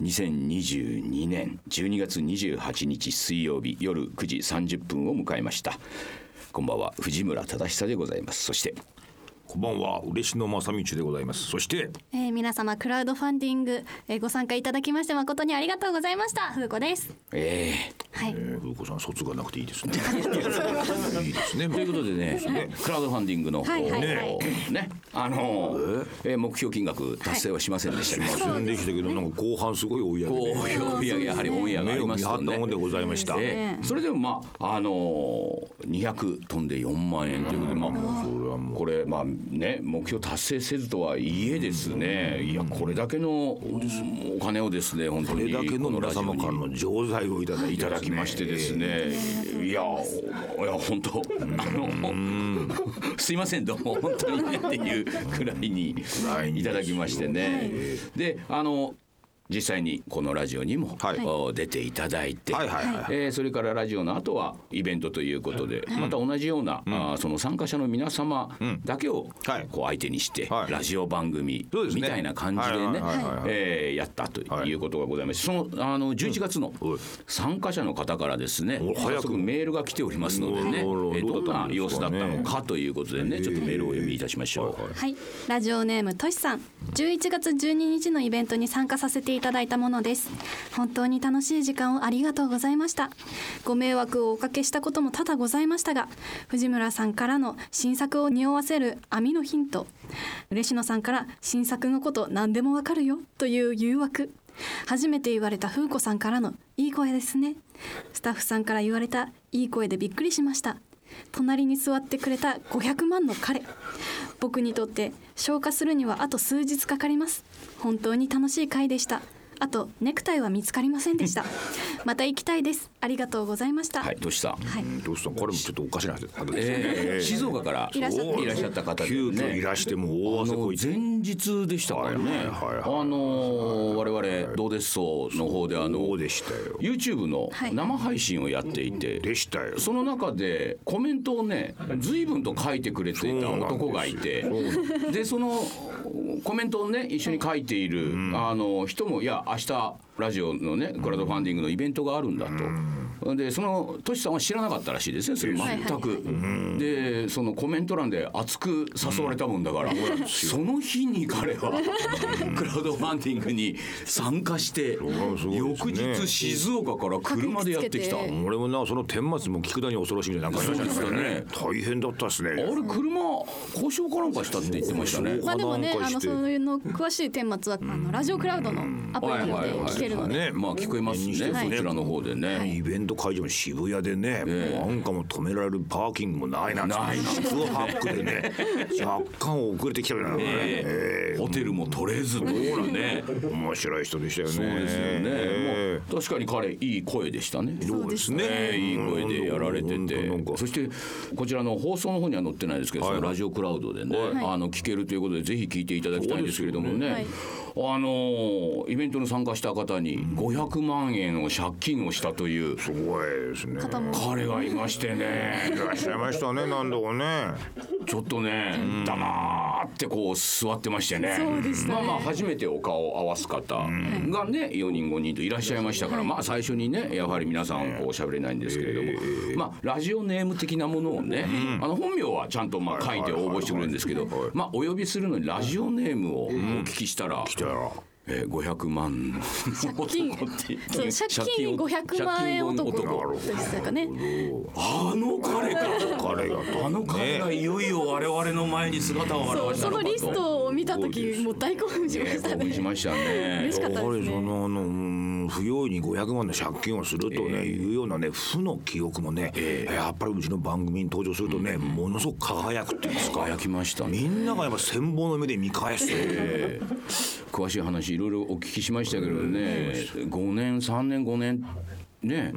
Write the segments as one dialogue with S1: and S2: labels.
S1: 2022年12月28日水曜日夜9時30分を迎えました。こんばんは藤村忠久でございます。そして
S2: こんばんは嬉野正道でございます。そして、
S3: えー、皆様クラウドファンディング、えー、ご参加いただきまして誠にありがとうございました。風子です。
S1: え
S3: はい、
S2: えー、風子さん卒がなくていいですね。いいですね。
S1: ー、ということでねクラウドファンディングの方
S3: はいはいはい。
S1: ねあのえー？目標金額達成はしませんでしたけど、
S2: ませんでしたけどなんか後半すごい追い上
S1: こ
S2: げで
S1: ういややはりオンエアがあり
S2: 目を見
S1: ますとね
S2: でございました、
S1: ええ。それでもまああのー、200飛んで4万円ということで、まあ、これまあね目標達成せずとはいえですね。いやこれだけのお金をですね本当に
S2: これだけの皆様から
S1: この
S2: 錠剤をいただい
S1: ただきましてですね。いやいや本当あの すいませんどうも。本当にねっていうくらいにいただきましてね。であの実際にこのラジオにも、
S2: はい。
S1: お出ていただいて、
S2: はいはいはい。
S1: えーそれからラジオの後はイベントということで、また同じような、あーその参加者の皆様だけを
S2: はい。
S1: こう相手にして、
S2: はい。
S1: ラジオ番組みたいな感じでねえーやったということがございます。そのあの11月の
S2: うん。
S1: 参加者の方からですね、
S2: お早く。
S1: メールが来ておりますのでね、えどんな様子だったのかということでね、ちょっとメールをお読みいたしましょう。
S3: はい、ラジオネームとしさん。11月12日のイベントに参加させていただいたものです。本当に楽しい時間をありがとうございました。ご迷惑をおかけしたことも多々ございましたが藤村さんからの新作を匂わせる網のヒント嬉野さんから新作のこと何でもわかるよという誘惑初めて言われた風子さんからのいい声ですね。スタッフさんから言われたいい声でびっくりしました。隣に座ってくれた500万の彼僕にとって消化するにはあと数日かかります。本当に楽しい回でした。あとネクタイは見つかりませんでした。また行きたいです。ありがとうございました。
S1: はい、としさん。
S3: はい。
S2: うんどうした？これもちょっとおかしな方です
S1: えー
S2: ね。
S1: 静岡から
S3: いらっしゃった。
S1: いらっしゃった方で
S2: 急遽い
S1: ね。
S2: らしてもう大汗こいて。
S1: 前日でしたからね。
S2: はいはいはいはい。
S1: あの我々どうです？そうの方であの
S2: でしたよ。
S1: YouTube の
S3: はい。
S1: 生配信をやっていて、
S2: でしたよ。
S1: その中でコメントをね随分と書いてくれていた男がいてでそのコメントをね一緒に書いている、あの人もいや明日ラジオのねクラウドファンディングのイベントがあるんだと。でそのトシさんは知らなかったらしいですねそれ全く。でそのコメント欄で熱く誘われたもんだから、その日に彼はクラウドファンディングに参加して、翌日静岡から車でやってきた。
S2: 俺もなその顛末も聞くだに恐ろしいみたいななんかありました
S1: ね
S2: 大変だったですね。
S1: あれ車故障かなんかしたって言ってましたね。
S3: まあでもねあのそういうの詳しい顛末はあのラジオクラウドのアプリで聞けるので、
S2: ね
S1: まあ聞こえますね。そ
S2: はい。
S1: ちらの方でね。
S2: イベント会場も渋谷でね、もうなんかもう止められるパーキングもないなんて。
S1: ないなんて。
S2: 空白でね 若干遅れてきたみたいなね、え。
S1: ホテルも取れずというね。
S2: え面白い人でしたよね。
S1: そうですよね。
S2: え
S1: もう確かに彼いい声でしたね。
S2: そうですね。
S1: ねいい声でやられて
S2: うん
S1: てそしてこちらの放送の方には載ってないですけど、
S2: はい
S1: そのラジオクラウドでね、
S3: はい
S1: あの聞けるということでぜひ聞いていただきたいんですけれどもね、
S3: はい
S1: あのイベントに参加した方に500万円を借金をしたという
S2: すごいですね。
S1: 彼がいましてね。
S2: いらっしゃいましたね何度かね。
S1: ちょっとね黙ってこう座ってましてね。まあまあ初めてお顔を合わす方がね4人5人といらっしゃいましたからまあ最初にねやはり皆さんこう喋れないんですけれどもまあラジオネーム的なものをねあの本名はちゃんとまあ書いて応募してくれるんですけどまあお呼びするのにラジオネームをお聞きしたらえー500万の
S3: 借金借金500万円男。でしたかね。
S1: あの彼が
S2: 彼が
S1: あの彼が。いよいよ我々の前に姿を現した
S3: そのリストを見た時もう大興奮しま
S1: えー
S3: したね
S1: ね
S3: 嬉しかったですね
S2: のあのうん不用意に500万の借金をするとね、いうようなね負の記憶もね、やっぱりうちの番組に登場するとね、ものすごく輝くっていうんですか。
S1: 輝きましたね。
S2: みんながやっぱ羨望の目で見返す、
S1: えー詳しい話いろいろお聞きしましたけどね。5年3年5年ね、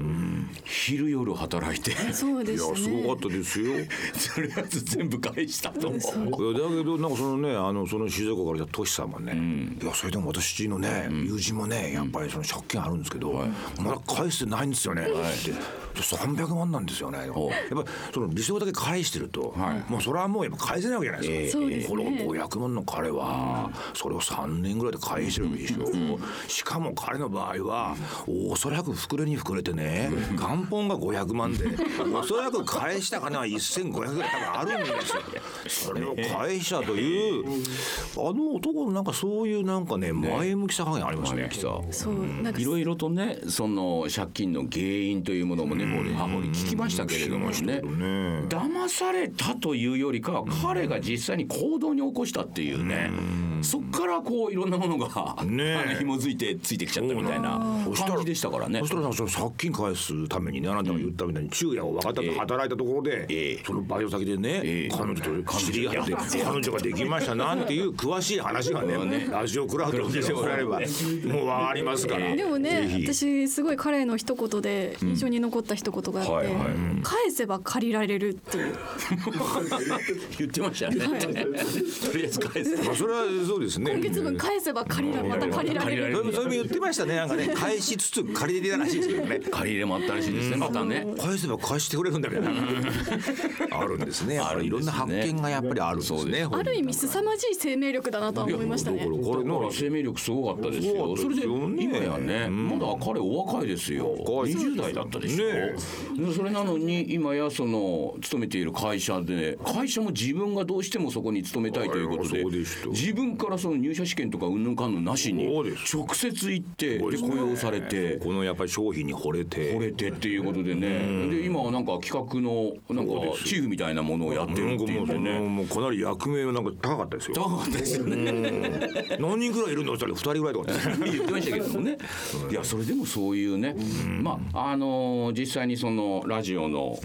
S1: 昼夜働いて。
S3: そうです
S2: いやす
S3: ね
S2: ごかったですよ。
S1: とりあえず全部返したと思う。
S2: いやだけどなんかそのねあのその静岡から来たトシさんもね、いやそれでも私のね、友人もねやっぱりその借金あるんですけど、まだ返してないんですよね、って300万なんですよね。やっぱりその利息だけ返してると、もうそれはもうやっぱ返せないわけじゃないですか、
S3: そうですね
S2: この500万の彼はそれを3年ぐらいで返してるでしょ、しかも彼の場合はおそらく膨れに膨れてね元本が500万で おそらく返した金は1500ぐらい多分あるんですよ。それを返したというあの男のなんかそういうなんかね前向きさ加減ありますね
S3: そう。なんか
S1: いろいろとねその借金の原因というものもね掘り葉掘り聞きましたけれどもね。騙されたというよりかは彼が実際に行動に起こしたっていうね。そっからこういろんなものが
S2: ね。
S1: 紐づいてついてきちゃったみたいな感じでしたからね。
S2: そ。したらその借金返すためにねあなたが言ったみたいに昼夜を分かったと働いたところで、
S1: ええ。
S2: そのバイト先でね、
S1: ええ。
S2: 彼女と知り合って彼女ができましたなんていう詳しい話がねラジオクラウドでしてもらえればもう分かりますから。
S3: でもね私すごい彼の一言で印象に残った一言があって、
S1: はいはい
S3: 返せば借りられるっていう
S1: 言ってましたね。とりあえず返す。
S2: まあそれはそうですね。
S3: 今月分返せば借りらまた借りられる
S2: それもそれも言ってましたねなんかね返しつつ借りれたらしいですけどね。
S1: 借り入れもあったらしいですね。またね。
S2: 返せば返してくれるんだみたいな あるんですね。やっぱりいろんな発見がやっぱりあるんですね。
S3: ある意味凄まじい生命力だなとは思いましたね
S2: だからこれの
S1: 生命力すごかったですよ。それで今やね、まだ彼お若いですよ。
S2: 若い
S1: 20代だったでしょ。
S2: ね
S1: でそれなのに今やその勤めている会社で会社も自分がどうしてもそこに勤めたいということで自分からその入社試験とかうんぬんかんぬんなしに直接行ってで雇用されて。
S2: このやっぱり商品に惚れて
S1: 惚れてっていうことでね、で今はなんか企画のなんかチーフみたいなものをやってるっていうね。
S2: もうかなり役名がなんか高かったですよ。
S1: 高かったですよね。
S2: 何人ぐらいいるのって言ったら2人ぐらいとかね。
S1: 言ってましたけどもね。いやそれでもそういうね、まああのー実際にそのラジオの。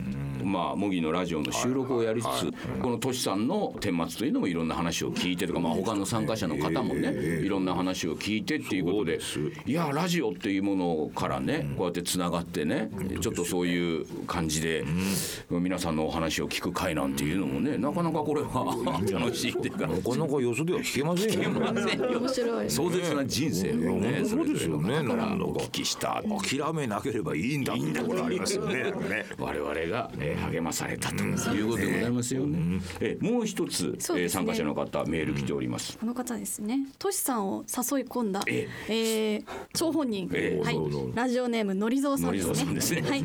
S1: まあ模擬のラジオの収録をやりつつ、このトシさんの顛末というのもいろんな話を聞いてとか、まあ他の参加者の方もね、いろんな話を聞いてっていうことで、いやラジオっていうものからね、こうやってつながってね、ちょっとそういう感じで、皆さんのお話を聞く会なんていうのもね、なかなかこれは楽しいっていうか。
S2: なかなかよそでは聞けませんよ。
S3: 面白い。
S1: 壮絶な人生をね、
S2: そうですよね。
S1: だからお聞きした。
S2: 諦めなければいいんだってところありますよね。ね。
S1: 我々が、えー励まされたということでございますよね。えーもう一つ、
S3: ね。
S1: えー参加者の方メール来ております。
S3: この方ですね。トシさんを誘い込んだ、え
S1: え。
S3: ー、張本人、
S1: ええ。
S3: はい。ラジオネームのりぞうさんです
S1: のりぞうさんですね。
S3: はい、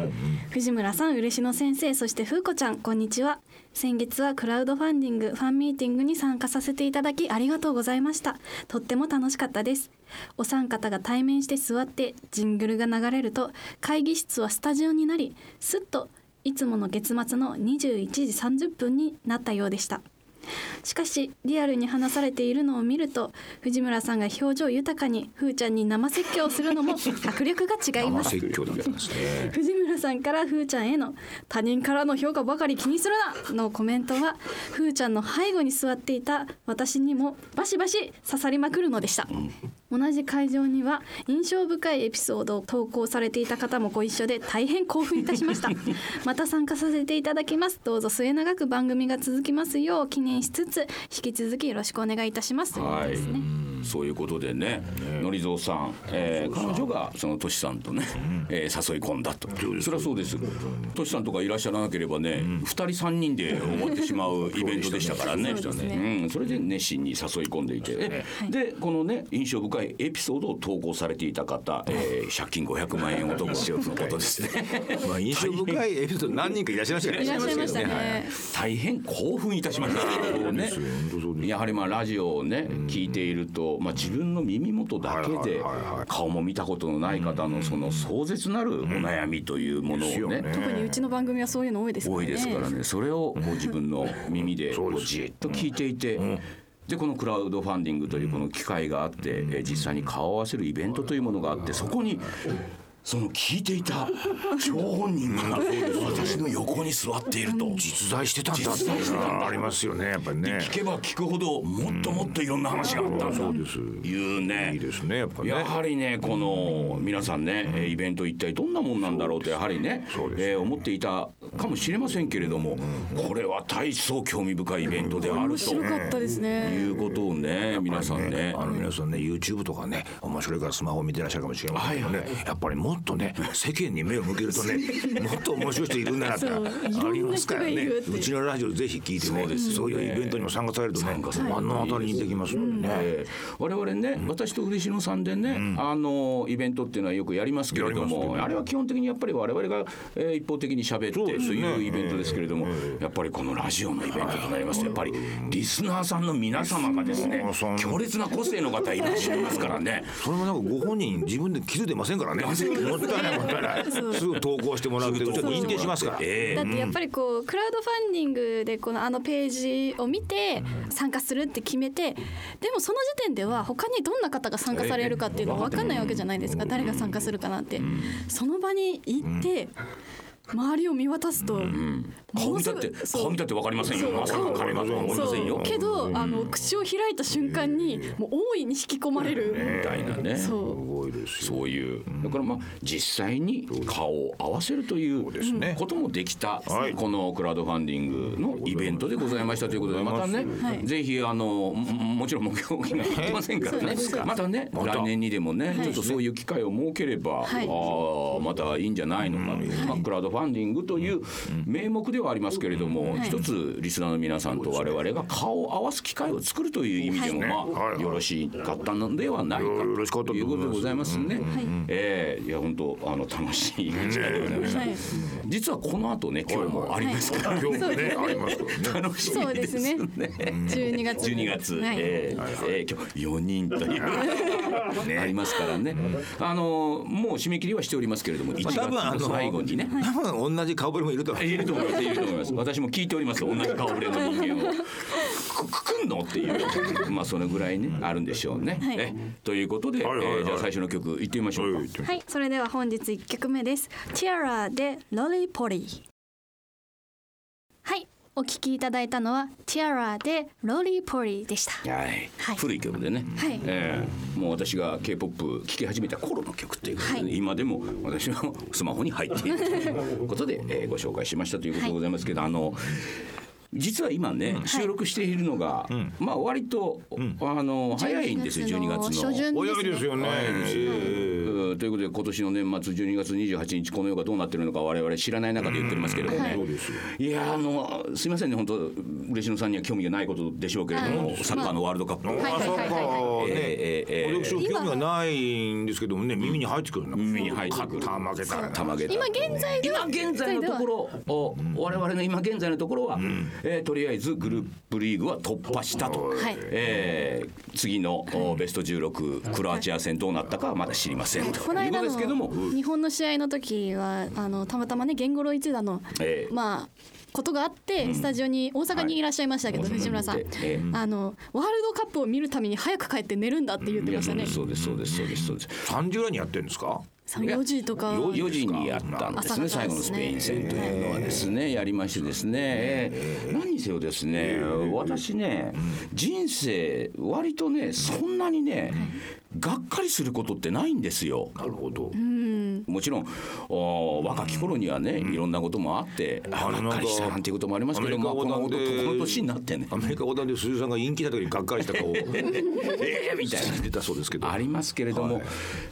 S3: 藤村さん嬉野先生そして風子ちゃんこんにちは先月はクラウドファンディングファンミーティングに参加させていただきありがとうございました。とっても楽しかったです。お三方が対面して座ってジングルが流れると会議室はスタジオになりすっといつもの月末の21時30分になったようでした。しかしリアルに話されているのを見ると藤村さんが表情豊かにふーちゃんに生説教をするのも 迫力が違います。
S2: ね。
S3: 藤村さんからふーちゃんへの他人からの評価ばかり気にするなのコメントはふーちゃんの背後に座っていた私にもバシバシ刺さりまくるのでした、同じ会場には印象深いエピソードを投稿されていた方もご一緒で大変興奮いたしました。また参加させていただきます。どうぞ末永く番組が続きますよう記念しつつ引き続きよろしくお願いいたします。ということですね、
S1: そういうことでね、のりぞうさん、えー彼女がそのとしさんとね、えー誘い込んだと。それはそうです。と。しさんとかいらっしゃらなければね、二人三人で終わってしまう イベントでしたからね。
S3: そう
S1: ん、それで熱心に誘い込んでいて、えでこのね印象深いエピソードを投稿されていた方、えー借金500万円男のことですね。
S2: まあ印象深いエピソード何人かいらっしゃいましたね。
S3: いらっしゃいましたね、
S2: はい。
S1: 大変興奮いたしました。やはりまあラジオをね聞いていると、まあ、自分の耳元だけで顔も見たことのない方のその壮絶なるお悩みというものをね
S2: ですよね。
S3: 特にうちの番組はそういうの多いですからね。
S1: 多いですからね。それをこう自分の 耳でこ
S2: そう
S1: じっと聞いていて。でこのクラウドファンディングというこの機会があって、えー実際に顔を合わせるイベントというものがあってそこにその聞いていた 張本人が私の横に座っていると
S2: 実在してたんだ。ってありますよねやっぱりね
S1: 聞けば聞くほどもっともっといろんな話があったんだ。
S2: そうです。
S1: いうね。
S2: いいですねやっぱね。
S1: やはりねこの皆さんねえーイベント一体どんなもんなんだろうとやはりねえー思っていたかもしれませんけれどもこれは大層興味深いイベントである
S3: 面
S1: と
S3: 白かったですね。
S1: いうことをね皆さんね。
S2: あの皆さんね YouTube とかね面白いからスマホを見てらっしゃるかもしれませんけどね、
S1: はい
S2: やっぱりもっとね世間に目を向けるとね もっと面白い人いるんだなってありますからね。うちのラジオぜひ聞いてね。そういうイベントにも参加されるとね目の当たりにできますのでね、
S1: えー我々ね、私と嬉野さんでね、あのイベントっていうのはよくやりますけれども、あれは基本的にやっぱり我々が、えー一方的に喋ってと
S2: そう
S1: いうイベントですけれども、やっぱりこのラジオのイベントとなります。とやっぱりリスナーさんの皆様がですね強烈な個性の方いらっしゃいますからね。
S2: それもなんかご本人自分で気づいてませんからねもったいないもったいないすぐ投稿してもらってう。ちは認定しますから。
S1: え
S3: だってやっぱりこうクラウドファンディングでこのあのページを見て参加するって決めてでもその時点では他にどんな方が参加されるかっていうのは分かんないわけじゃないですか。誰が参加するかなんて。その場に行って周りを見渡すと
S1: 顔見たって顔見たってわかりませんよ。まさか彼がとは思いませんよ。
S3: けどあの口を開いた瞬間にもう大いに引き込まれる。
S1: みたいなね。
S2: す
S3: そう
S1: そういう。だからまあ実際に顔を合わせるという
S2: ね。
S1: こともできた
S2: はい。
S1: このクラウドファンディングのイベントでございましたということでまたね
S3: はい。
S1: ぜひあのももちろん目標がいってませんからね。またね来年にでもねちょっとそういう機会を設ければあまたいいんじゃないのかまあクラウドファンディングという名目ではありますけれども
S3: はい。
S1: 一つリスナーの皆さんと我々が顔を合わす機会を作るという意味でもま
S2: はい。
S1: あよろしかったのではないかということでございますね。ええ。いや本当あの楽しい時間でございました。
S3: はい。
S1: 実はこの後ね今日もありますから、
S2: 今日も
S3: ね
S2: ね。ありますからね。
S1: 楽しみで
S3: すす
S1: ね。
S3: ね12月。
S1: 12月、
S3: はい。
S1: えーえー今日4人という、ありますからね、あのもう締め切りはしておりますけれども1月
S2: 多分あの
S1: の最後にね、
S2: 多分同じ顔ぶれもいると思う
S1: いると思います。いると思います。私も聞いております。同じ顔ぶれの人間を。くくくんの？っていう。まあそのぐらいねあるんでしょうね、
S3: はい。
S1: えということで、
S2: はいはいはい。
S1: えーじゃあ最初の曲いってみましょうか、
S2: はい
S3: はい、それでは本日1曲目です。ティアラでロリポリ。はい、お聞きいただいたのはティアラでロリポリでした。
S1: はい
S3: はい
S1: 古い曲でね、
S3: はい
S1: えーもう私が K-POP 聴き始めた頃の曲っていうことで、
S3: はい
S1: 今でも私のスマホに入っているということで、えーご紹介しましたということでございますけど、あの実は今ね、収録しているのが、まあ割と、あの早いんですよ12月の。
S3: 初旬
S2: 早いですよね。
S1: ということで今年の年末12月28日この世がどうなってるのか我々知らない中で言っておりますけれどもね、
S3: はい。
S2: そうですよ。
S1: いやあのすいませんね本当嬉野さんには興味がないことでしょうけれども、
S3: はい。
S1: サッカーのワールドカップ、
S2: あそっか
S3: はいはい。
S2: ね。
S1: えーえーえー。
S2: 私も興味がないんですけどもね耳に入ってくるの。
S1: 耳に入ってくる。
S2: 勝った負けた
S3: 今現在では
S1: 今現在のところを我々の今現在のところは、えーとりあえずグループリーグは突破したと、
S3: はい。
S1: えー次のおベスト16クロアチア戦どうなったかはまだ知りませんと。い。うこと
S3: この間
S1: ですけども。
S3: の日本の試合の時はあのたまたまね言語ロ一打の、
S1: ええ。
S3: まあことがあってスタジオに大阪にいらっしゃいましたけど、藤村さん、
S1: ええ。
S3: あのワールドカップを見るために早く帰って寝るんだって言ってましたね。
S1: そうですそうですそうですそうです。
S2: 3時ぐらいにやってるんですか？
S3: 4時とか。
S1: 4時にやったんですね最後のスペイン戦というのはですねやりましてですね、えー何にせよですね私ね人生割とねそんなにねがっかりすることってないんですよ。
S2: なるほど。
S1: もちろんお若き頃にはねいろんなこともあってあがっかりしたなんていうこともありますけどまあこのこの年になってね。
S2: アメリカ横断で鈴木さんが陰気な時にがっかりした顔。
S1: えーみたいな。
S2: 出たそうですけど
S1: ありますけれども、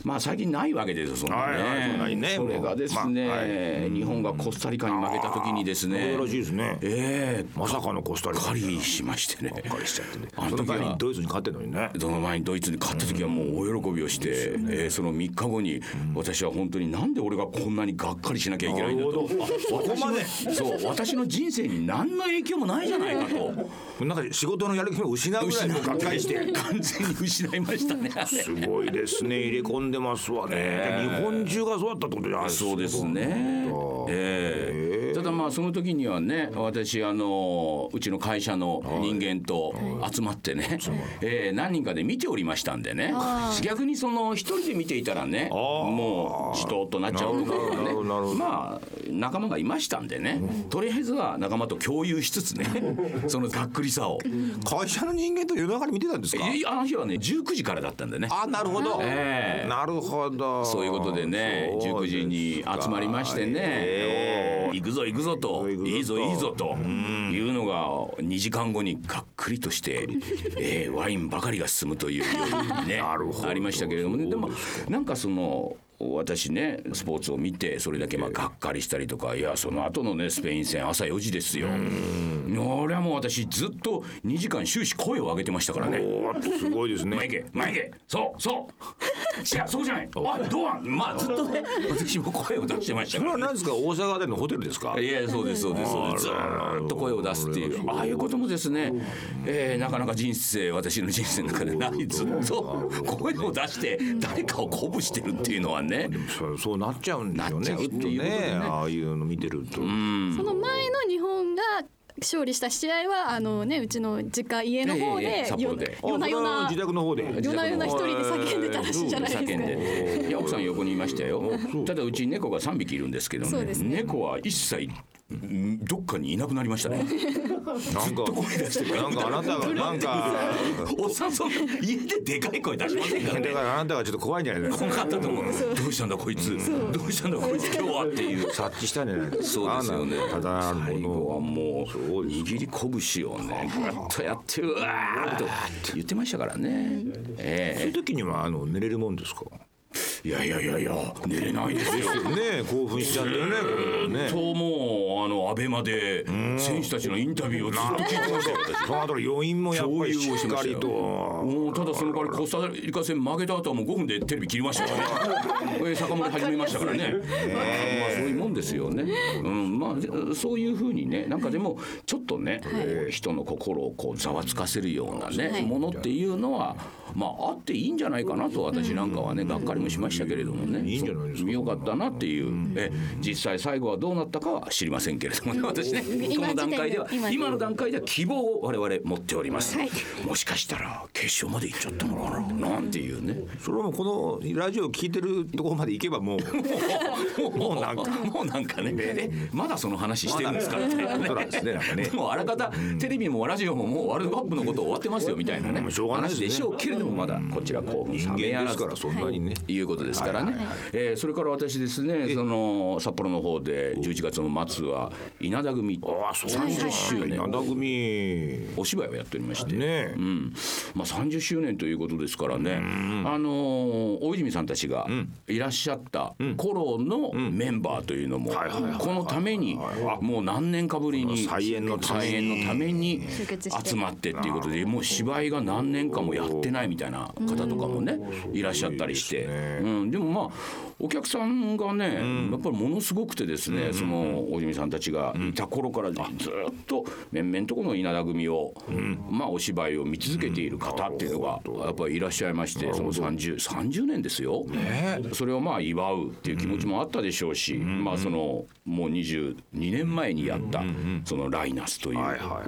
S1: まあ最近ないわけですよそんなね,、
S2: はいはいそんなにね
S1: それがですね、
S2: まあはい。
S1: 日本がコスタリカに負けた時にですね。
S2: そうらしいですね。
S1: ええ
S2: まさかのコスタリカ
S1: がっかりしましてね。
S2: がっかりしちゃってね。
S1: あの時は。
S2: その前にドイツに勝ってるのにね。
S1: その前にドイツに勝った時はもう大喜びをして、えーその3日後に私は本当になんで俺がこんなにがっかりしなきゃいけないんだと
S2: なるほど。あそこまで。
S1: そう私の人生に何の影響もないじゃないかと。
S2: なんか仕事のやる気を失うぐらいのがっかりして
S1: 完全に失いましたね。
S2: すごいですね。入れ込んでますわね、日本中がそうだったってことじゃないですか。
S1: そうですね。ええただだまあその時にはね私あのうちの会社の人間と集まってね、えー何人かで見ておりましたんでね。逆にその一人で見ていたらねもうじとっとなっちゃうところがねまあ仲間がいましたんでね。とりあえずは仲間と共有しつつね そのがっくりさを。
S2: 会社の人間と夜中に見てたんですか？
S1: あの日はね19時からだったんでね。
S2: あなるほど、
S1: ええ
S2: なるほど。
S1: そういうことでね19
S2: そうですか。
S1: 時に集まりましてね、
S2: え
S1: おー行くぞ行くぞ
S2: ぞ
S1: いいぞいいぞというのが2時間後にがっくりとして、えーワインばかりが進むという夜にね ありましたけれどもね。でもなんかその私ねスポーツを見てそれだけまあがっかりしたりとかいやその後のねスペイン戦朝4時ですよ。俺はもう私ずっと2時間終始声を上げてましたからね。
S2: すごいですね。
S1: 前行け前行けそうそう。違う そうじゃない。おい堂安まあずっとね私も声を出してました。
S2: それは何ですか？大阪でのホテルですか？
S1: いやそうですそうですそうです。ずーっと声を出すっていう。ああいうこともですね、えーなかなか人生私の人生の中でない。ずっと声を出して誰かを鼓舞してるっていうのはね
S2: そうそうなっちゃうんですよね。きっとねああいうの見てると、
S3: その前の日本が勝利した試合はあのねうちの実家家の方でよ
S1: 札幌で。
S3: 夜な夜な
S2: 自宅の方で。
S3: 夜な夜な一人で叫んでたらしいじゃないですか。
S1: 叫んで。いや奥さん横にいましたよ。ただうち猫が3匹いるんですけどね。
S3: そうですね。
S1: 猫は一切んどっかにいなくなりましたね。
S2: なんかなんかあなたが なんか
S1: おっさんそ家ででかい声出しませんか？らね
S2: だからあなたがちょっと怖いんじゃないですか？
S1: 怖かったと思う。どうしたんだこいつ？どうしたんだこいつ今日はっていう。
S2: 察知したんじゃない？ですか
S1: そうですよね。
S2: たただある
S1: 最後は
S2: も
S1: もう握り拳をねぐっとやってうわーっと言ってましたからね。え
S2: そういう時にはあの寝れるもんですか？
S1: えいやいやいやいや寝れないですよ。
S2: ねえ興奮しちゃうんだよねこれね。
S1: ともうあのアベマで選手たちのインタビューをずっと聞いてました。よ私
S2: その後の余韻もやっぱりしっかりと。
S1: もうただその代わりコスタリカ戦負けた後はもう5分でテレビ切りましたからね。え酒盛り始めましたからね。まあそういうもんですよね、うん、まあでそういうふうにねなんかでもちょっとね、人の心をこうざわつかせるようなね、
S3: はい。
S1: ものっていうのはまああっていいんじゃないかなと私なんかはねがっかりもしましたけれどもね。
S2: いいんじゃないですか。
S1: よかったなっていう、え実際最後はどうなったかは知りませんけれどもね。私ね
S3: 今
S1: この段階では
S3: 今
S1: 今の段階では希望を我々持っております、
S3: はい。
S1: もしかしたら決勝まで行っちゃったのかななんていうね。
S2: それはもうこのラジオを聞いてるところまで行けばもう
S1: もうなんか。もうなんかね。えまだその話してるんですかみたいなね もうあらかたテレビもラジオももうワールドカップのこと終わってますよみたいなね。
S2: うんしょうがないですね。
S1: 話でしょうけれどもまだこちらこう
S2: 人間ですからそんなにね
S1: いうことですからね、えーそれから私ですねその札幌の方で11月の末は稲田組。
S2: ああそう
S1: 30周年。
S2: 稲田組。
S1: お芝居をやっておりまして、
S2: ねえ。
S1: うん。まあ、30周年ということですからね、あのー大泉さんたちがいらっしゃった頃のメンバーというのも、このためにもう何年かぶりに
S2: 再演のために。
S3: 集
S1: まってっていうことでもう芝居が何年間もやってないみたいな方とかもねいらっしゃったりして、うん、でもまあお客さんがね、やっぱりものすごくてですね、その大泉さんたちがいた頃からずっと面々とこの稲田組を、まあお芝居を見続けている方っていうのがやっぱりいらっしゃいましてその 30, 30年ですよ、それをまあ祝うっていう気持ちもあったでしょうし、まあそのもう22年前にやったその「ライナス」という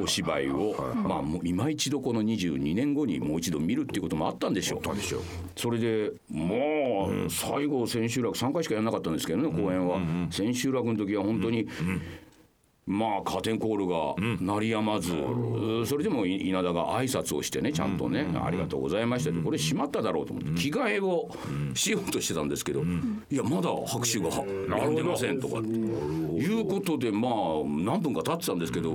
S1: お芝居をまあもう今一度この22年後にもう一度見るっていうこともあったん
S2: でしょう。
S1: それでもう最後千秋楽3回しかやらなかったんですけどね公演は。千秋楽の時は本当にまあカーテンコールが鳴りやまずそれでも稲田が挨拶をしてねちゃんとね「ありがとうございました」ってこれ閉まっただろうと思って着替えをしようとしてたんですけどいやまだ拍手がやんでませんとかいうことでまあ何分か経ってたんですけど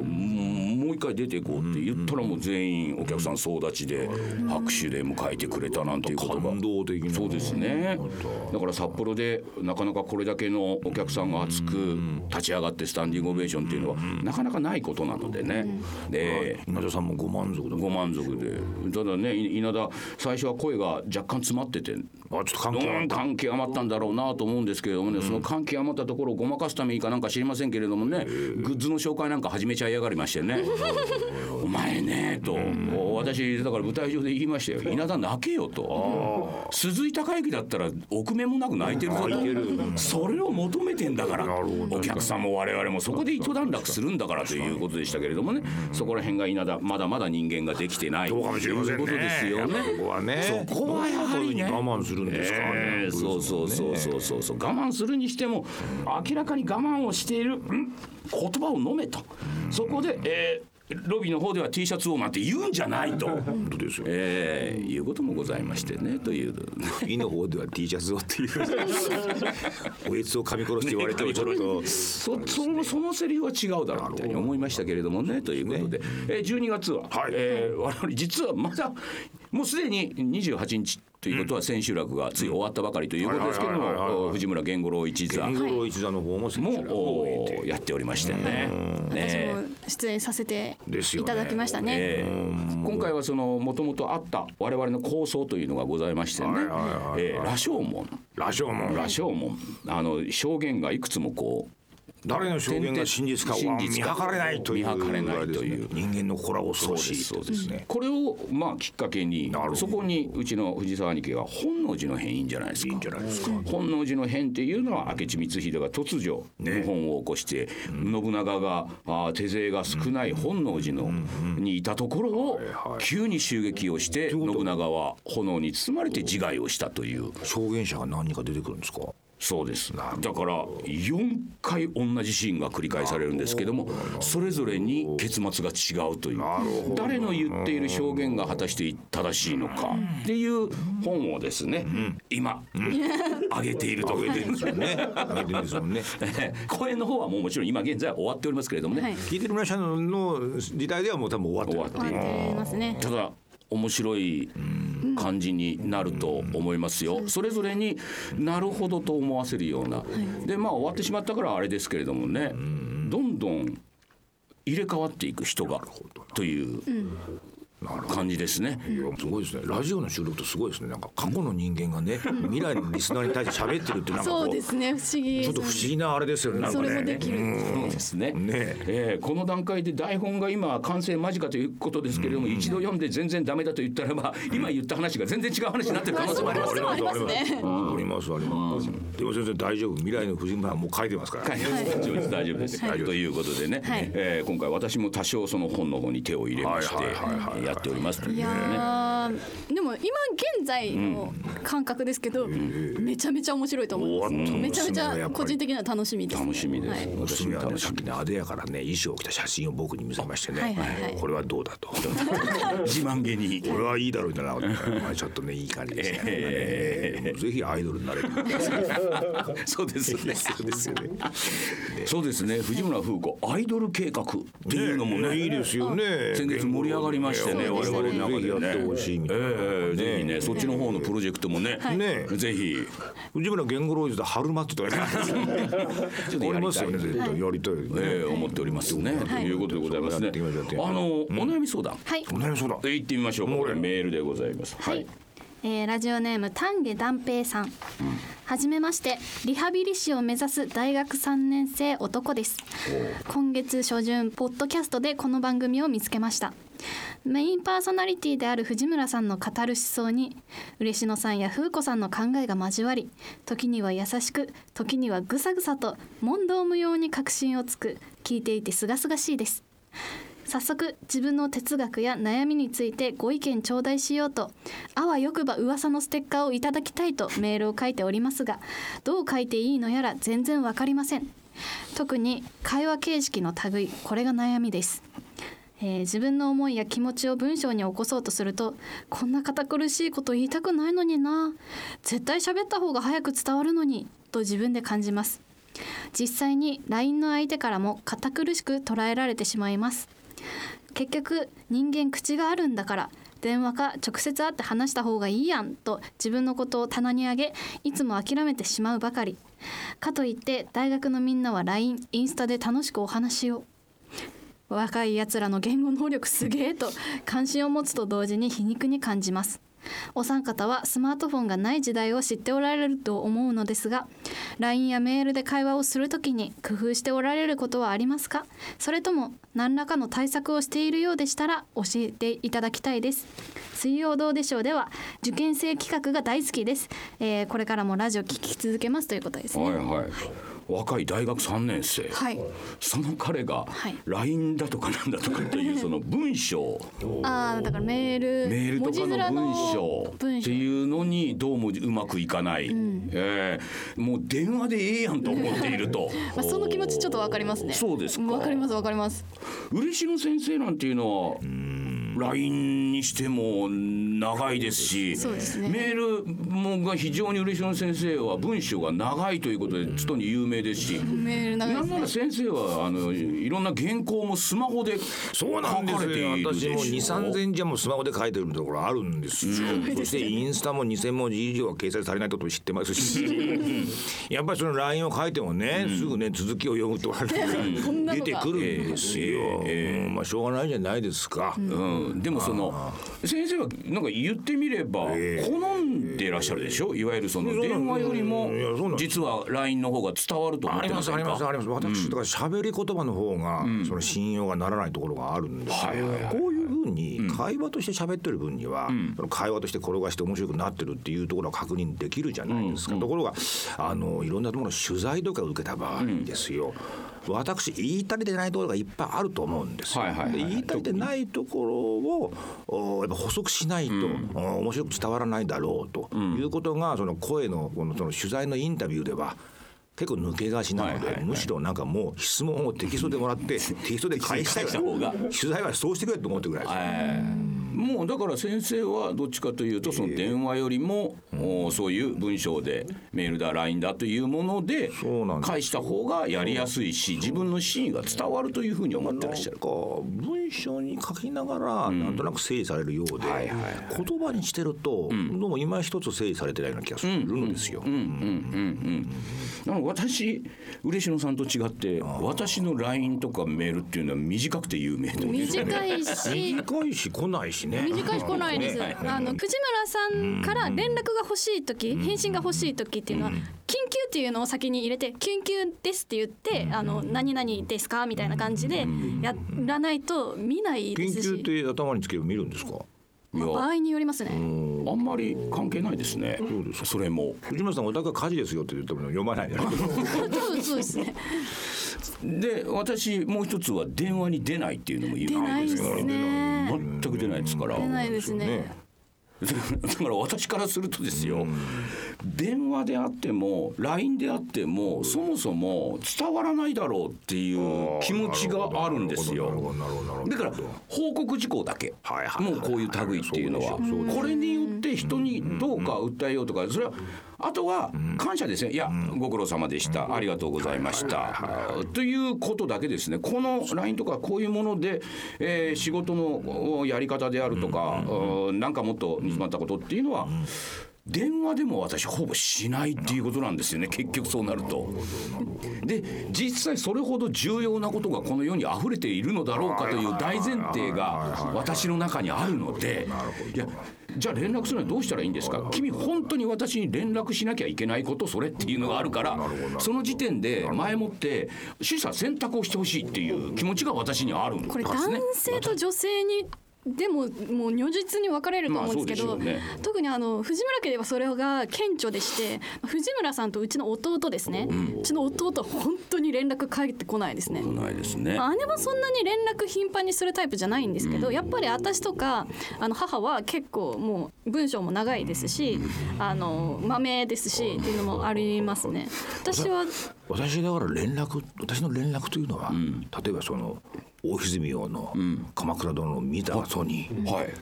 S1: もう一回出ていこうって言ったらもう全員お客さん総立ちで拍手で迎えてくれたなんていうことが
S2: 感動的な。
S1: そうですね。だから札幌でなかなかこれだけのお客さんが熱く立ち上がってスタンディングオベーションっていうのはなかなかないことなのでね。で
S2: 稲田さんもご満足だ
S1: ご満足で。ただねい稲田最初は声が若干詰まってて
S2: あちょっと関
S1: ど
S2: 係あった。
S1: ん感極まったんだろうなと思うんですけれどもね、その感極まったところをごまかすためにかなんか知りませんけれどもね、グッズの紹介なんか始めちゃいやがりましてね お前ねと、私だから舞台上で言いましたよ。稲田泣けよと。鈴井孝之だったら臆面もなく泣いてるぞと。それを求めてんだから。お客さんも我々もそこで一段落するるんだからということでしたけれどもね、そこら辺が稲田まだまだ人間ができてない。ということですよね。
S2: そこはね。
S1: そこはやはりね。
S2: 我慢するんですか、
S1: えーそうそうそうそうそうそう。我慢するにしても明らかに我慢をしているん？言葉を飲めとそこで、えーロビーの方では T シャツをなんて言うんじゃないと、
S2: 本当ですよ。
S1: えーいうこともございましてね。という。
S2: いの方では T シャツをっていう。おえつを噛み殺して言われてもちょっと。
S1: そそのそのセリフは違うだろうみたいに思いましたけれどもね。ということで、えー、12月は、
S2: はい。
S1: えー我々実はまだもうすでに28日ということは千秋楽がつい終わったばかりということですけれども藤村源五郎一座。
S2: 源五郎一座の方も
S1: やっておりましてね。
S3: 私
S1: ね
S3: も出演させていただきましたね。
S1: え。ー今回はそのもともとあった我々の構想というのがございましてね。羅生門。
S2: ラジオも
S1: 羅生門。あの証言がいくつもこう
S2: 誰の証言が真実かは見計れないという
S1: 見計れないという。
S2: 人間の心は恐ろしい。
S1: そうです
S2: ね。
S1: これをまあきっかけにそこにうちの藤沢兄貴が本能寺の変いいんじゃないですか。
S2: いいんじゃないですか。
S1: 本能寺の変っていうのは明智光秀が突如
S2: ね。
S1: 本を起こして、信長があー手勢が少ない本能寺のにいたところを急に襲撃をして信長は炎に包まれて自害をしたという。
S2: 証言者が何人か出てくるんですか？
S1: そうです。だから4回同じシーンが繰り返されるんですけどもそれぞれに結末が違うという。誰の言っている証言が果たして正しいのかっていう本をですね今上げているところで
S2: 上げてるんですよね。上げてるんですもんね。
S1: 公演の方はもうもちろん今現在は終わっておりますけれどもね、
S3: はい。
S2: 聞いてる皆さんの時代ではもう多分終わってる。
S1: 終わっている
S3: 終わってますね。
S1: ただ面白い感じになると思いますよ。それぞれになるほどと思わせるような。でまあ終わってしまったからあれですけれどもね、どんどん入れ替わっていく人がという感じですね。
S2: すごいですね。ラジオの収録とすごいですね。なんか過去の人間がね、未来のリスナーに対して喋ってるってなんかこ
S3: そうですね。不思議。
S2: ちょっと不思議なあれですよね。
S3: それもできる。
S1: そうですね。
S2: ね。
S1: えーこの段階で台本が今完成間近ということですけれども、一度読んで全然ダメだと言ったらば、今言った話が全然違う話になってる可能性もあります
S3: あります。ね。
S2: ありますあります。でも先生大丈夫？未来の藤村はもう書いてますから。
S1: はい、大丈夫です。大丈夫です、
S2: はい。
S1: ということでね、
S3: はい。
S1: えー今回私も多少その本の方に手を入れまして。
S2: はいはいはいはい
S1: やっておりますというね。
S3: いやーでも今現在の感覚ですけど、めちゃめちゃ面白いと思います。めちゃめちゃ個人的には楽しみです、ね。
S1: 楽しみです、
S3: はい。
S1: 私
S2: 娘はねさっきねあでやからね衣装を着た写真を僕に見せましてね、
S3: はいはいはい。
S2: これはどうだと。
S1: 自慢げに。
S2: これはいいだろうじゃな。くて、まあちょっとねいい感じですね。
S1: え
S2: ぜひアイドルになれる。
S1: そうですね。
S2: そうですよね。
S1: そうですね。藤村風子アイドル計画っていうのもね。
S2: いいですよね。
S1: 先月盛り上がりましてね
S3: ね
S1: 々の中でね。
S2: ぜひやってほしいみたいな。
S1: ええぜひねそっちの方のプロジェクトもね、
S2: ね
S1: ぜひ。
S2: 藤村源五郎で春マットとかね。
S1: ちょっとやりたい。
S2: ありますよね。絶対。やりたい。
S1: ええ思っておりますね、ということでございますね。あの、お悩み相談。
S3: はい。
S2: お悩みそうだ。
S1: で行ってみましょう。これメールでございます。
S3: はい。えーラジオネーム丹下断平さん、はじめまして。リハビリ士を目指す大学3年生男です。今月初旬ポッドキャストでこの番組を見つけましたメインパーソナリティである藤村さんの語る思想に嬉野さんや風子さんの考えが交わり時には優しく時にはぐさぐさと問答無用に確信をつく聞いていて清々しいです。早速自分の哲学や悩みについてご意見頂戴しようとあわよくば噂のステッカーをいただきたいとメールを書いておりますがどう書いていいのやら全然わかりません。特に会話形式の類これが悩みです。えー自分の思いや気持ちを文章に起こそうとするとこんな堅苦しいこと言いたくないのにな。絶対喋った方が早く伝わるのにと自分で感じます。実際に LINE の相手からも堅苦しく捉えられてしまいます。結局人間口があるんだから電話か直接会って話した方がいいやんと自分のことを棚に上げいつも諦めてしまうばかり。かといって大学のみんなは LINE インスタで楽しくお話を。若いやつらの言語能力すげえと関心を持つと同時に皮肉に感じます。お三方はスマートフォンがない時代を知っておられると思うのですが LINE やメールで会話をするときに工夫しておられることはありますか？それとも何らかの対策をしているようでしたら教えていただきたいです。水曜どうでしょうでは受験生企画が大好きです、えーこれからもラジオ聞き続けますということですね。
S1: はい。はい若い大学3年生、
S3: はい。
S1: その彼が
S3: はい。
S1: LINE だとかなんだとかっていうその文章。
S3: ああだからメール。
S1: メールとかの文章。っていうのにどうもうまくいかない、えー。もう電話でええやんと思っていると。
S3: まあ、その気持ちちょっとわかりますね。
S1: そうですか。
S3: わかりますわかります。
S1: 嬉野先生なんていうのは LINE にしても長いですしメールもが非常に嬉野先生は文章が長いということでちょっとに有名ですし。
S3: メール長い
S1: なんなら先生はあのいろんな原稿もスマホで
S2: そうなんです
S1: 書かれて
S2: よ
S1: いるでしょ。
S2: 私も2 3千字はもうスマホで書いてるところあるんですよ、そしてインスタも2,000文字以上は掲載されないことを知ってますし。やっぱりその LINE を書いてもね、すぐね続きを読むと 出てくるんですよ、うんまあしょうがないじゃないですか、
S1: うん、でもその先生はなんか言ってみれば好んでいらっしゃるでしょ？いわゆるその電話よりも
S2: いやそうなんです。
S1: 実は LINE の方が伝わると思
S2: あり
S1: ってません
S2: ますあります
S1: か
S2: あります。私、だから喋り言葉の方が、その信用がならないところがあるんですよ、
S1: はいはいはい。
S2: こういうふうに会話として喋ってる分には、その会話として転がして面白くなってるっていうところは確認できるじゃないですか、ところがあのいろんなところの取材とか受けた場合ですよ、私言い足りてないところがいっぱいあると思うんですよ、
S1: はいはいはい
S2: 言い足りてないところをおやっぱ補足しないと、お面白く伝わらないだろうということがその声のこのその取材のインタビューでは結構抜けがちなので、
S1: はいはいはい。
S2: むしろなんかもう質問をテキストでもらって テキストで返したい
S1: 返した方が。
S2: 取材はそうしてくれと思ってくらいです、
S1: えーもうだから先生はどっちかというとその電話よりもおそういう文章でメールだ LINE だというもので返した方がやりやすいし自分の真意が伝わるというふうに思ってらっしゃる。
S2: 文章に書きながらなんとなく整理されるようで、言葉にしてると、どうも今一つ整理されてないような気がするんですよ。
S1: 私嬉野さんと違って私の LINE とかメールっていうのは短くて有名で
S3: 短いし。
S2: 短いし来ないしね。
S3: 短いし来ないです。あの藤村さんから連絡が欲しい時、返信が欲しい時っていうのは緊急っていうのを先に入れて緊急ですって言って、あの何々ですか？みたいな感じでやらないと見ないです
S2: 緊急っ
S3: し、
S2: て頭につける見るんですか？
S1: いや
S3: 場合によりますね。
S1: あんまり関係ないですねそれも
S2: 藤村さんお宅は火事ですよって言っても読まないじゃないですか。
S3: そうそうですね。
S1: で私もう一つは電話に出ないっていうのも有
S3: 出ないです
S1: 名ですから
S3: ね。
S1: 全く出ないですから
S3: 出ないですね。
S1: だから私からするとですよ電話であっても LINE であってもそもそも伝わらないだろうっていう気持ちがあるんですよ。だから報告事項だけ。
S2: はいはい
S1: もうこういう類っていうのは。これによって人にどうか訴えようとかそれはあとは感謝ですね。いやご苦労様でした。ありがとうございました。ということだけですね。この LINE とかこういうものでえー仕事のおやり方であるとかうん。なんかもっと煮詰まったことっていうのは電話でも私ほぼしないっていうことなんですよね。結局そうなると。で実際それほど重要なことがこの世に溢れているのだろうかという大前提が私の中にあるので。いやじゃあ連絡するのはどうしたらいいんですか？君本当に私に連絡しなきゃいけないことそれっていうのがあるからその時点で前もって取捨選択をしてほしいっていう気持ちが私にはあるんです
S3: これ
S1: ね。
S3: 男性と女性にでももう如実に分かれると思うんですけど、
S1: まあね
S3: 特にあの藤村家ではそれが顕著でして藤村さんとうちの弟ですね、うちの弟は本当に連絡返ってこないですね。
S1: ないですね。
S3: まあ姉もそんなに連絡頻繁にするタイプじゃないんですけど、やっぱり私とかあの母は結構もう文章も長いですし、あの豆ですしっていうのもありますね。私は
S2: 私だから連絡私の連絡というのは、例えばその大泉洋の「鎌倉殿」を見た後に、
S1: はい。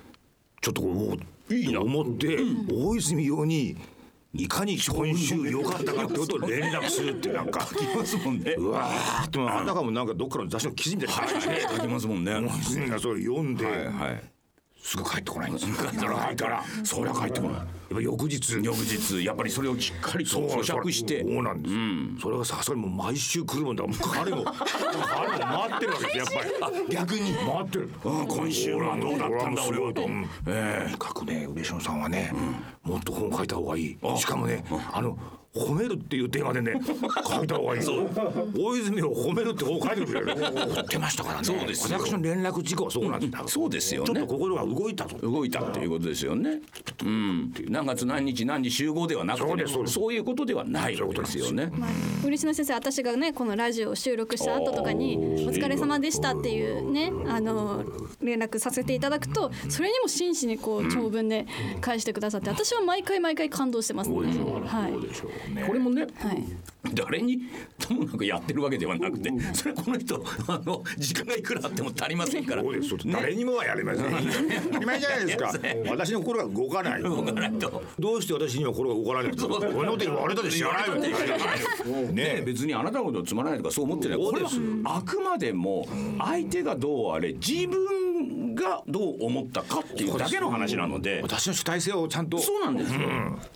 S2: ちょっとおいいな思って、大泉洋にいかに今週良かったかってことを連絡するってなんか。
S1: 書きますもんね。
S2: うわーってあたかもなんかどっかの雑誌の記事みたい
S1: 書きますもんね。はい
S2: 大泉がそれ読んで、
S1: はい。
S2: すぐ帰ってこないんです。よ
S1: 帰ってこないからそりゃ帰ってこない。
S2: やっぱ翌日
S1: 翌日やっぱりそれをしっかりと咀嚼して。
S2: そうなんです。よ、それがさすがにもう毎週来るもんだ。か彼も 彼も待ってるわけですやっぱり。逆に。待ってる。
S1: うん今週はどうだったんだ俺は。と
S2: うん。
S1: え
S2: とにかくね嬉野さんはね、もっと本書いた方がいい。しかもねあの褒めるっていうテーマでね 書いた方がいい。大泉を褒めるって本書いてくれる。言ってましたからね。
S1: そうですよ。
S2: 私の連絡事項はそうなんです。
S1: えそうですよね。
S2: ちょっと心が動いたと。
S1: 動いたっていうことですよね。うん、何月何日何時集合ではなくてね、
S2: そうそうです。
S1: そういうことではないわけですよね。
S3: 嬉野先生私がねこのラジオを収録した後とかに「お疲れ様でした」っていうねあの連絡させていただくとそれにも真摯にこう長文で返してくださって私は毎回毎回感動してますね。はい。
S2: そうでしょうね。
S1: これもね、
S3: はい。
S1: 誰にともなくやってるわけではなくて、それはこの人あの時間がいくらあっても足りませんから。
S2: そうですそうです誰にもはやりません。当たり前じゃないですか。私の心が動かない。
S1: 動かないと。
S2: どうして私には心が動かないんですかこんなこと言われたで知らないよね
S1: ね。
S2: ね
S1: 別にあなたのことをつまらないとかそう思ってないこれはあくまでも相手がどうあれ自分がどう思ったかっていうだけの話なので。
S2: 私の主体性をちゃんと。
S1: そうなんですよ、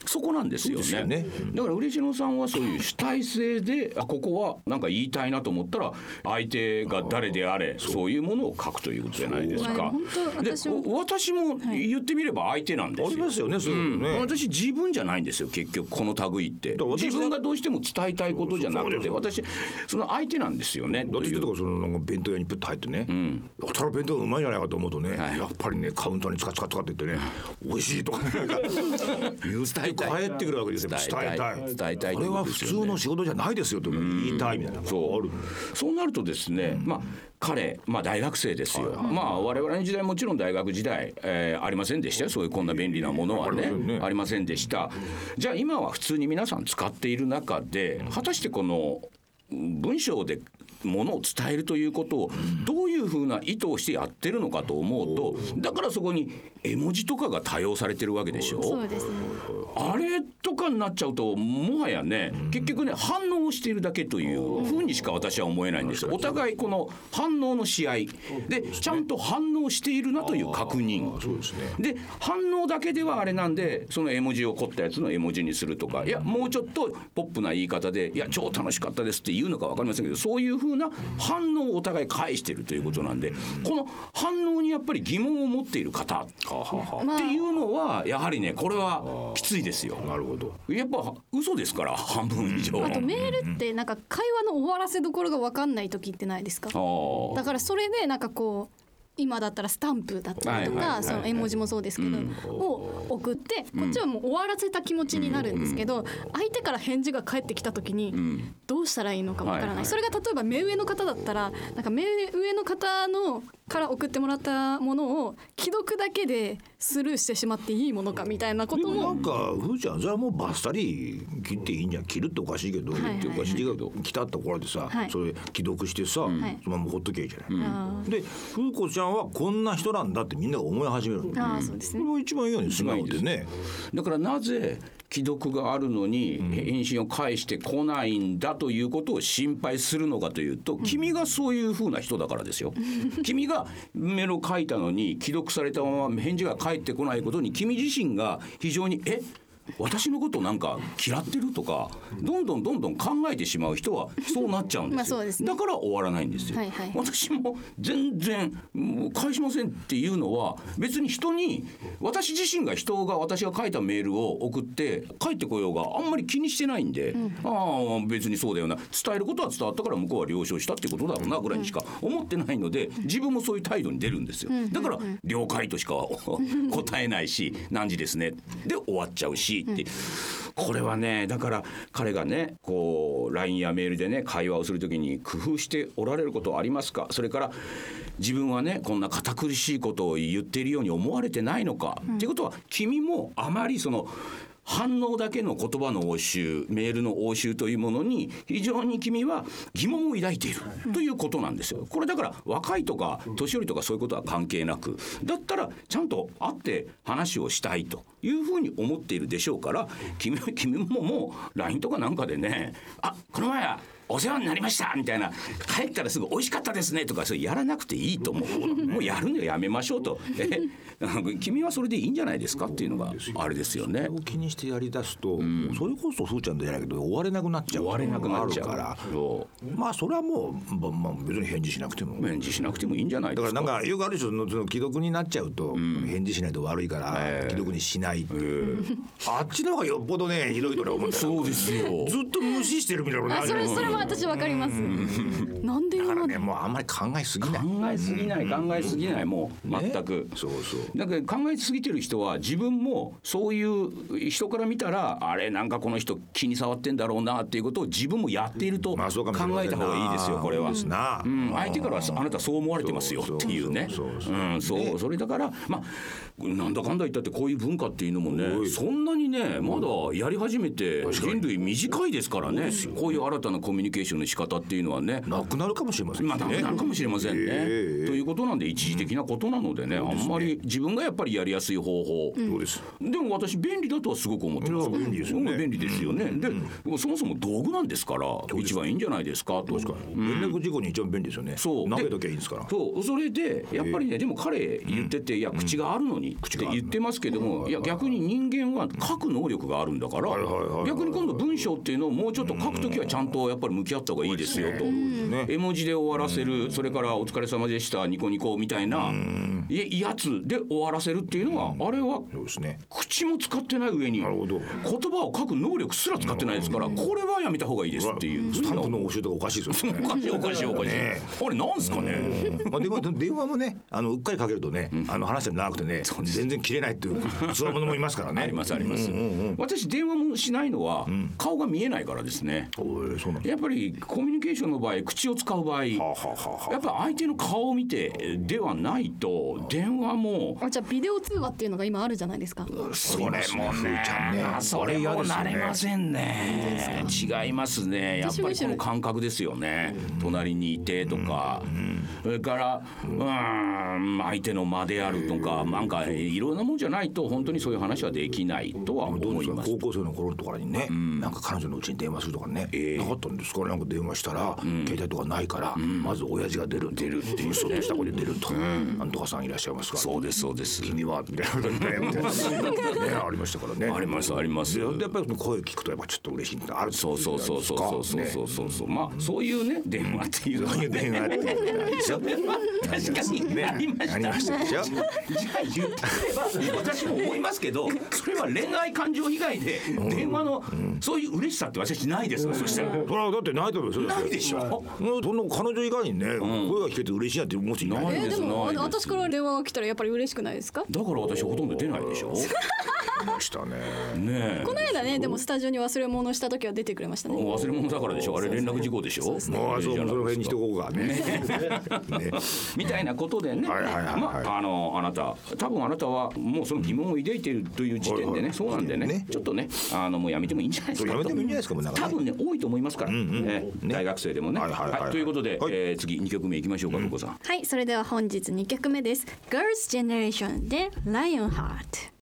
S1: そこなんですよね。
S2: そうですよね。
S1: だから嬉野さんはそういう主体性であここはなんか言いたいなと思ったら相手が誰であれそう。いうものを書くということじゃないですか。で
S3: 私も
S1: 言ってみれば相手なんですよ。
S2: ありますよねそういうのね。
S1: 私自分じゃないんですよ結局この類って。自分がどうしても伝えたいことじゃなくて私その相手なんですよね。
S2: だって言ってたからそのなんか弁当屋にプッと入ってね、やたら弁当がうまいんじゃないかと思うとね、
S1: はい。
S2: やっぱりねカウンターにつかつかつかって言ってね美味しいとかねなんか言って帰ってくるわけですよ伝えたい
S1: 伝えたい
S2: これは普通の仕事じゃないですよと言いたいみたいな
S1: そう。そうなるとですね、まあ彼、まあ、大学生ですよ、まあ我々の時代もちろん大学時代、えーありませんでしたよ。そういうこんな便利なものはね。
S2: ありませんね。
S1: ありませんでした。じゃあ今は普通に皆さん使っている中で果たしてこの文章でものを伝えるということをどういうふうな意図をしてやってるのかと思うとだからそこに絵文字とかが多用されてるわけでしょ？
S3: そうですね。
S1: あれとかになっちゃうともはやね結局ね反応をしているだけというふうにしか私は思えないんですお互いこの反応の試合。でちゃんと反応しているなという確認。
S2: で
S1: 反応だけではあれなんでその絵文字を凝ったやつの絵文字にするとかいやもうちょっとポップな言い方で「いや超楽しかったです」って言うのか分かりませんけどそういうふうな反応をお互い返しているということなんでこの反応にやっぱり疑問を持っている方っていうのはやはりねこれはきついですよ。
S2: なるほど。
S1: やっぱ嘘ですから半分以上。
S3: あとメールってなんか会話の終わらせどころが分かんない時ってないですか？だからそれでなんかこう今だったらスタンプだったりと
S1: はいはいはい
S3: かその絵文字もそうですけどを送ってこっちはもう終わらせた気持ちになるんですけど相手から返事が返ってきた時にどうしたらいいのかわから
S1: はい。は
S3: ないい。それが例えば目上の方だったらなんか目上の方のから送ってもらったものを既読だけでスルーしてしまっていいものかみたいなこ
S2: で
S3: とも。
S2: もなんかふーちゃんそれはもうバッサリ切っていいんじゃん。切るっておかしいけど、
S3: はいはい
S2: っておかしいけど来たってこられてさ、
S3: はい。
S2: それ既読してさ、
S3: い
S2: そのままほっときゃいいじゃない、
S3: あ
S2: で風子ちゃんはこんな人なんだってみんなが思い始める
S3: あーそうですね。
S2: これは一番いいように素直でね。
S1: だからなぜ既読があるのに返信を返してこないんだということを心配するのかというと君がそういうふうな人だからですよ。君がメールを書いたのに既読されたまま返事が返ってこないことに君自身が非常にえ？私のことなんか嫌ってるとかどんどんどんどん考えてしまう人はそうなっちゃうんですよ。
S3: まあそうですね。
S1: だから終わらないんですよ、
S3: はいはい。
S1: 私も全然返しませんっていうのは別に人に私自身が人が私が書いたメールを送って返ってこようがあんまり気にしてないんで、ああ別にそうだよな。伝えることは伝わったから向こうは了承したってことだろうなぐらいにしか思ってないので自分もそういう態度に出るんですよ。だから了解としか答えないし何時ですね。で終わっちゃうしって。これはねだから彼がねこう LINE やメールでね会話をするときに工夫しておられることはありますか？それから自分はねこんな堅苦しいことを言っているように思われてないのか、っていうことは君もあまりその反応だけの言葉の応酬メールの応酬というものに非常に君は疑問を抱いているということなんですよ。これだから若いとか年寄りとかそういうことは関係なくだったらちゃんと会って話をしたいというふうに思っているでしょうから君君ももう LINE とかなんかでねあこの前はお世話になりましたみたいな。帰ったらすぐ美味しかったですねとかそれやらなくていいと思う。もうやるのやめましょうと。え君はそれでいいんじゃないですかっていうのがあれですよね。
S2: それを気にしてやりだすと、それこそふーちゃんじゃないけど終われなくなっちゃう
S1: 終われなくなっちゃう。
S2: から
S1: そ
S2: まあそれはもう、ままあ、別に返事しなくても。
S1: う返事しなくてもいいんじゃないですか。
S2: だからなんかよくある人のその既読になっちゃうと、返事しないと悪いから、既読にしない、あっちの方がよっぽどねひどいと俺は思うんだよ
S1: そうですよ。
S2: ずっと無視してるみたいな
S3: 私わかります。なんで今
S2: ねもうあんまり考えすぎない。
S1: 考えすぎない考えすぎないもう全く、
S2: そうそう。
S1: だから考えすぎてる人は自分もそういう人から見たらあれなんかこの人気に障ってんだろうなっていうことを自分もやっていると考えた方がいいですよこれは。相手からはあなたそう思われてますよっていうね。
S2: そうそうそう
S1: うん。そう。それだからまあなんだかんだ言ったってこういう文化っていうのもねそんなにねまだやり始めて人類短いですからね。こういう新たなコミュニケーションの仕方っていうのはね。
S2: なくなるかもしれません
S1: まあ、なくなるかもしれませんね。
S2: ええ。
S1: ということなんで一時的なことなのでね、あんまり自分がやっぱりやりやすい方法。
S2: そうです。
S1: でも私便利だとはすごく思ってます。
S2: 便利ですよね。
S1: うん便利ですよね。で、そもそも道具なんですから一番いいんじゃないですか？と。
S2: 連絡事故に一番便利ですよね。
S1: そう。
S2: 投げときゃいいんですから。
S1: そう。それでやっぱりねでも彼言ってて、いや口があるのにって言ってますけども、いや逆に人間は書く能力があるんだから、逆に今度文章っていうのをもうちょっと書くときはちゃんとやっぱり向き合った方がいいですよと、
S2: ね
S1: 絵文字で終わらせる、それからお疲れ様でしたニコニコみたいな、いやつで終わらせるっていうのは、あれは口も使ってない上に言葉を書く能力すら使ってないですから、これはやめた方がいいですっていう。
S2: スタンプの教えとかおかしいですよね。
S1: おかしいおかしいおかしい。
S2: ね
S1: あれなんすかね。
S2: まあ電話電話もねあのうっかりかけるとね、あの話が長くてね全然切れないっていう そういうものもいますからね。
S1: ありますあります。私電話もしないのは顔が見えないからですね。やっぱりコミュニケーションの場合口を使う場合、やっぱ相手の顔を見てではないと電話も
S3: あじゃあビデオ通話っていうのが今あるじゃないですか。
S1: それもね
S2: ふーちゃんね。
S1: それもなれませんね。違いますね。やっぱりこの感覚ですよね。隣にいてとか。それからうん相手の間であるとかなんかいろんなもんじゃないと本当にそういう話はできないとは思います。
S2: 高校生の頃とかにね、なんか彼女のうちに電話するとかね、なかったんですかなんか電話したら、携帯とかないから、まず親父が出る出るっていうそっとした子で出ると、なんとかさんいらっしゃいますか
S1: そうですそうです。
S2: 君はみたいなこと言って。みたいなねありましたからね。
S1: ありますあります。
S2: でやっぱり声聞くとやっぱちょっと嬉しいってある
S1: そうそうそうそうそうそうそうそうそう。まあそういうね電話っていうのは
S2: そういう電話っていう
S1: 確かにありました。
S2: ありましたでしょ
S1: じゃあ言ってみれば私も思いますけどそれは恋愛感情以外で電話のそういう嬉しさって私ないですよそしたら
S2: ってないと思うよ
S1: ないでしょ。
S2: その彼女以外にね、声が聞けて嬉しいなって思う人いない。
S3: えーでも私から電話が来たらやっぱり嬉しくないですか？
S1: だから私ほとんど出ないでしょ。
S2: い ましたね。
S1: ねえ。
S3: この間ねでもスタジオに忘れ物した時は出てくれましたね。
S1: 忘れ物だからでしょ。あれ連絡事項でしょ？
S2: もうそうその辺にしとこうか。ね。ね。
S1: みたいなことでね、
S2: はいはいはいはい。
S1: まああのあなた多分あなたはもうその疑問を抱いているという時点でね、そうなんでね。
S2: ね。
S1: ちょっとねあのもうやめてもいいんじゃないですか。
S2: そうやめてもいいんじゃないですかもうなんかね
S1: 多分ね多いと思いますから、ね。大学生でもね。
S2: はいはいはいはい。
S1: ということで、
S2: はい。
S1: えー次2曲目いきましょうか、ここさん。
S3: はいそれでは本日2曲目です。Girls Generation で Lionheart